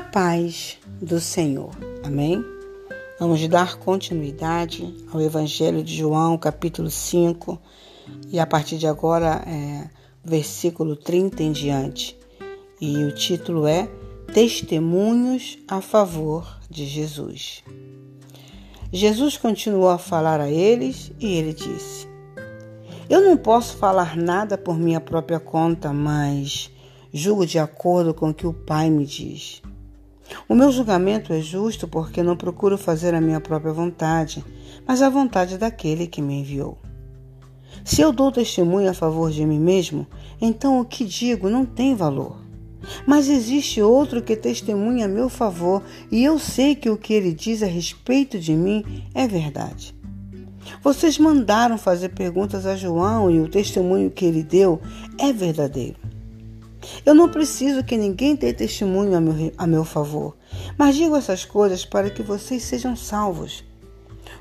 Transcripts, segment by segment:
paz do Senhor. Amém? Vamos dar continuidade ao Evangelho de João, capítulo 5, e a partir de agora, é, versículo 30 em diante. E o título é Testemunhos a favor de Jesus. Jesus continuou a falar a eles e ele disse: Eu não posso falar nada por minha própria conta, mas julgo de acordo com o que o Pai me diz. O meu julgamento é justo porque não procuro fazer a minha própria vontade, mas a vontade daquele que me enviou. Se eu dou testemunho a favor de mim mesmo, então o que digo não tem valor. Mas existe outro que testemunha a meu favor e eu sei que o que ele diz a respeito de mim é verdade. Vocês mandaram fazer perguntas a João e o testemunho que ele deu é verdadeiro. Eu não preciso que ninguém dê testemunho a meu, a meu favor, mas digo essas coisas para que vocês sejam salvos.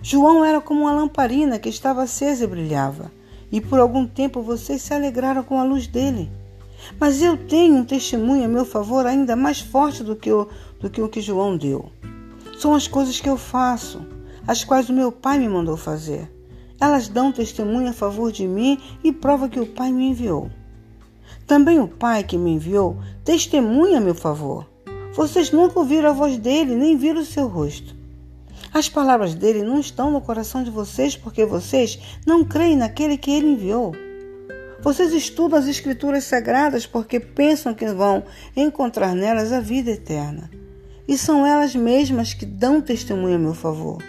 João era como uma lamparina que estava acesa e brilhava, e por algum tempo vocês se alegraram com a luz dele. Mas eu tenho um testemunho a meu favor ainda mais forte do que o, do que, o que João deu. São as coisas que eu faço, as quais o meu Pai me mandou fazer. Elas dão testemunho a favor de mim e prova que o Pai me enviou. Também o Pai que me enviou testemunha a meu favor. Vocês nunca ouviram a voz dele, nem viram o seu rosto. As palavras dele não estão no coração de vocês porque vocês não creem naquele que ele enviou. Vocês estudam as Escrituras Sagradas porque pensam que vão encontrar nelas a vida eterna. E são elas mesmas que dão testemunho a meu favor.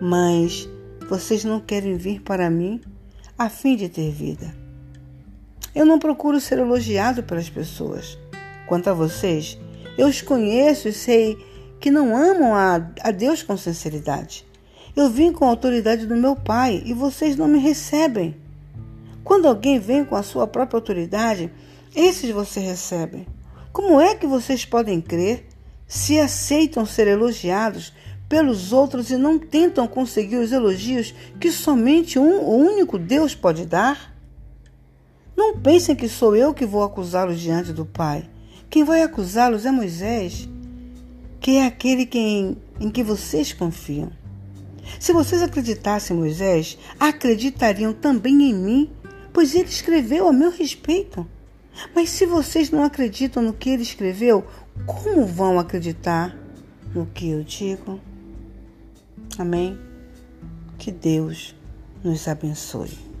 Mas vocês não querem vir para mim a fim de ter vida. Eu não procuro ser elogiado pelas pessoas. Quanto a vocês, eu os conheço e sei que não amam a, a Deus com sinceridade. Eu vim com a autoridade do meu Pai e vocês não me recebem. Quando alguém vem com a sua própria autoridade, esses você recebe. Como é que vocês podem crer se aceitam ser elogiados pelos outros e não tentam conseguir os elogios que somente um, o único Deus pode dar? Pensem que sou eu que vou acusá-los diante do Pai. Quem vai acusá-los é Moisés, que é aquele que em, em que vocês confiam. Se vocês acreditassem em Moisés, acreditariam também em mim, pois ele escreveu a meu respeito. Mas se vocês não acreditam no que ele escreveu, como vão acreditar no que eu digo? Amém? Que Deus nos abençoe.